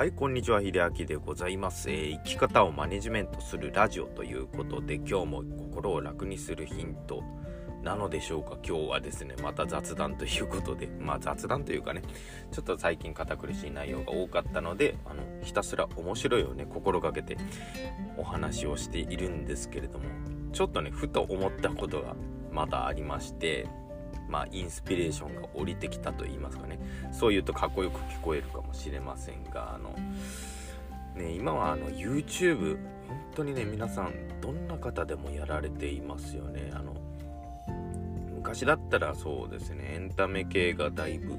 はいこんにちは秀明でございます、えー、生き方をマネジメントするラジオということで今日も心を楽にするヒントなのでしょうか。今日はですねまた雑談ということでまあ雑談というかねちょっと最近堅苦しい内容が多かったのであのひたすら面白いをね心がけてお話をしているんですけれどもちょっとねふと思ったことがまだありましてまあ、インスピレーションが降りてきたと言いますかね。そう言うとかっこよく聞こえるかもしれませんがあの、ね、今はあの YouTube 本当にね皆さんどんな方でもやられていますよね。あの昔だったらそうですねエンタメ系がだいぶ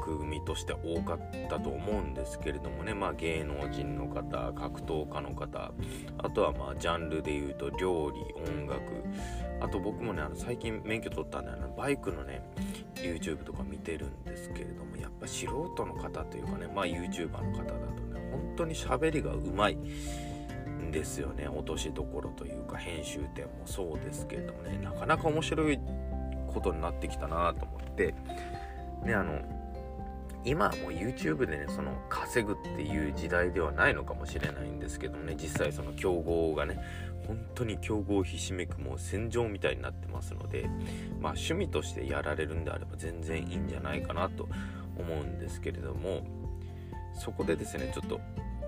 組みとして多かったと思うんですけれどもね、まあ、芸能人の方格闘家の方。あとはまあジャンルでいうと料理音楽。あと僕もねあの最近免許取ったんであのバイクのね YouTube とか見てるんですけれどもやっぱ素人の方というかねまあ YouTuber の方だとね本当に喋りがうまいんですよね。落としどころというか編集点もそうですけれどもねなかなか面白いことになってきたなと思って。ねあの今はもう YouTube でねその稼ぐっていう時代ではないのかもしれないんですけどね実際その競合がね本当に競合ひしめくもう戦場みたいになってますのでまあ趣味としてやられるんであれば全然いいんじゃないかなと思うんですけれどもそこでですねちょっと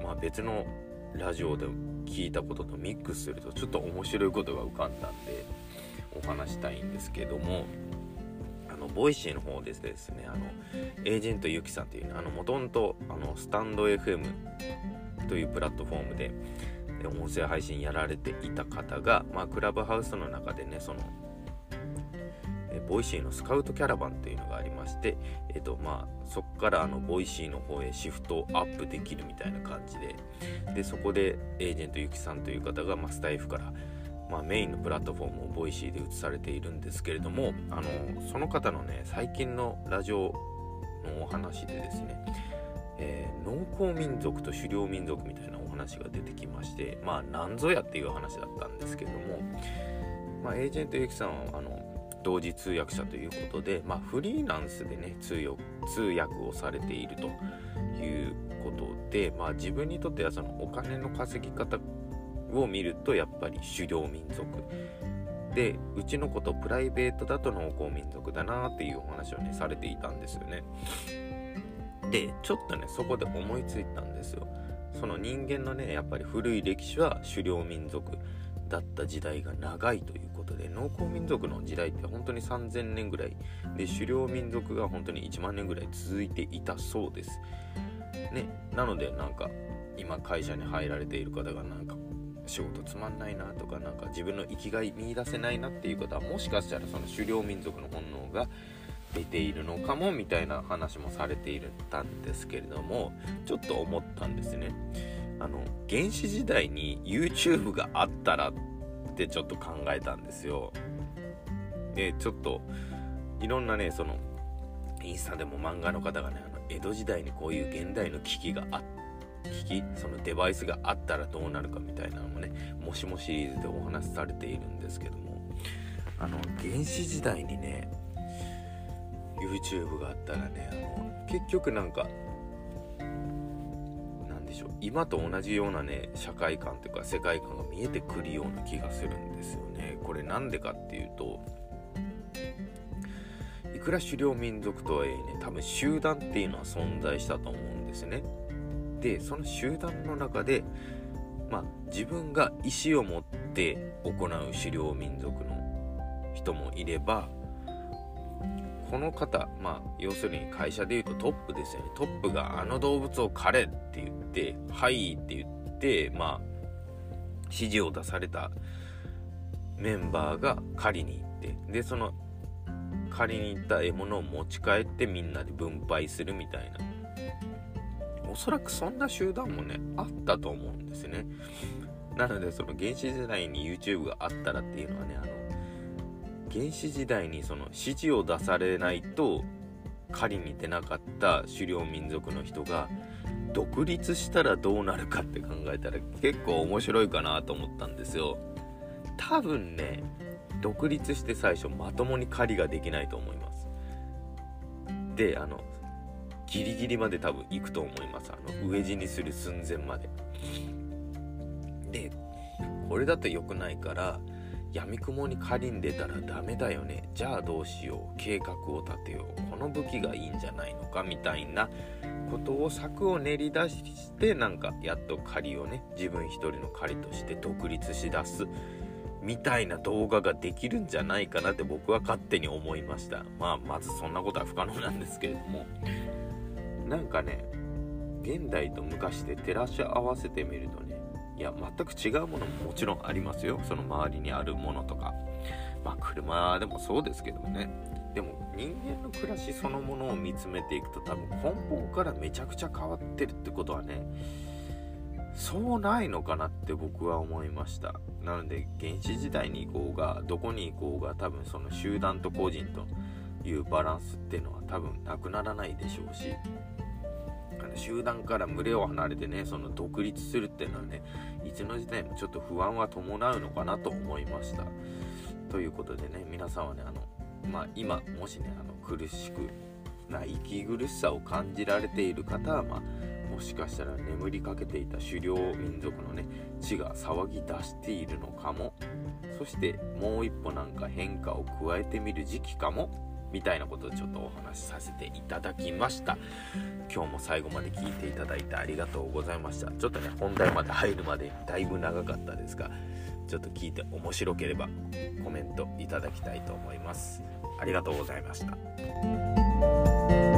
まあ別のラジオで聞いたこととミックスするとちょっと面白いことが浮かんだんでお話したいんですけどもの Voicy の方でですねあのエージェントゆきさんっていうねあのもともとスタンド FM というプラットフォームで音声配信やられていた方が、まあ、クラブハウスの中でねその Voicy のスカウトキャラバンっていうのがありまして、えっとまあ、そこからあの Voicy の方へシフトアップできるみたいな感じででそこでエージェントゆきさんという方が、まあ、スタエフから、まあ、メインのプラットフォームを Voicy で移されているんですけれどもあのその方のね最近のラジオのお話でですね、えー、農耕民族と狩猟民族みたいなお話が出てきましてまあ何ぞやっていう話だったんですけども、まあ、エージェントゆきさんはあの同時通訳者ということで、まあ、フリーランスでね通訳をされているということで、まあ、自分にとってはそのお金の稼ぎ方を見るとやっぱり狩猟民族。でうちの子とプライベートだと農耕民族だなっていうお話をねされていたんですよね。でちょっとねそこで思いついたんですよ。その人間のねやっぱり古い歴史は狩猟民族だった時代が長いということで農耕民族の時代って本当に3000年ぐらい。で狩猟民族が本当に1万年ぐらい続いていたそうです。ね、なのでなんか今会社に入られている方がなんか仕事つまんないなとかなんか自分の生きがい見出せないなっていう方はもしかしたらその狩猟民族の本能が出ているのかもみたいな話もされていたんですけれどもちょっと思ったんですね。あの原始時代に YouTube があったらってちょっと考えたんですよでちょっといろんなねそのインスタでも漫画の方がねあの江戸時代にこういう現代の危機があ機器そのデバイスがあったらどうなるかみたいなのもねもしもシリーズでお話しされているんですけどもあの原始時代にね YouTube があったらねあの結局なんかでしょう今と同じようなね社会観というか世界観が見えてくるような気がするんですよね。これなんでかっていうといくら狩猟民族とはいえね多分集団っていうのは存在したと思うんですね。でその集団の中でまあ自分が意思を持って行う狩猟民族の人もいればこの方、まあ、要するに会社でいうとトップですよね。トップがあの動物を狩れって言って、はいって言って、まあ、指示を出されたメンバーが狩りに行って、で、その狩りに行った獲物を持ち帰ってみんなで分配するみたいな。おそらくそんな集団もね、あったと思うんですね。なので、その原始時代に YouTube があったらっていうのはね、あの、原始時代にその指示を出されないと狩りに出なかった狩猟民族の人が独立したらどうなるかって考えたら結構面白いかなと思ったんですよ。多分ね独立して最初まともに狩りができないと思います。であのギリギリまで多分行くと思います。あの飢え死にする寸前まで。でこれだと良くないから闇雲に仮に出たらダメだよね。じゃあどうしよう。計画を立てよう。この武器がいいんじゃないのかみたいな。ことを策を練り出してなんかやっと仮をね自分一人の仮として独立しだす。みたいな動画ができるんじゃないかなって僕は勝手に思いました。まあまずそんなことは不可能なんですけれども。なんかね現代と昔で照らし合わせてみるとねいや全く違うものももちろんありますよ。その周りにあるものとか。まあ車でもそうですけどね。でも人間の暮らしそのものを見つめていくと多分根本からめちゃくちゃ変わってるってことはねそうないのかなって僕は思いました。なので原始時代に行こうがどこに行こうが多分その集団と個人というバランスっていうのは多分なくならないでしょうし集団から群れを離れてねその独立するっていうのはねいつの時代もちょっと不安は伴うのかなと思いました。ということでね皆さんはねあのまあ今もしねあの苦しくな息苦しさを感じられている方はまあもしかしたら眠りかけていた狩猟民族のね血が騒ぎ出しているのかも。そしてもう一歩なんか変化を加えてみる時期かも。みたいなことをちょっとお話しさせていただきました。今日も最後まで聞いていただいてありがとうございました。ちょっとね本題まで入るまでだいぶ長かったですがちょっと聞いて面白ければコメントいただきたいと思います。ありがとうございました。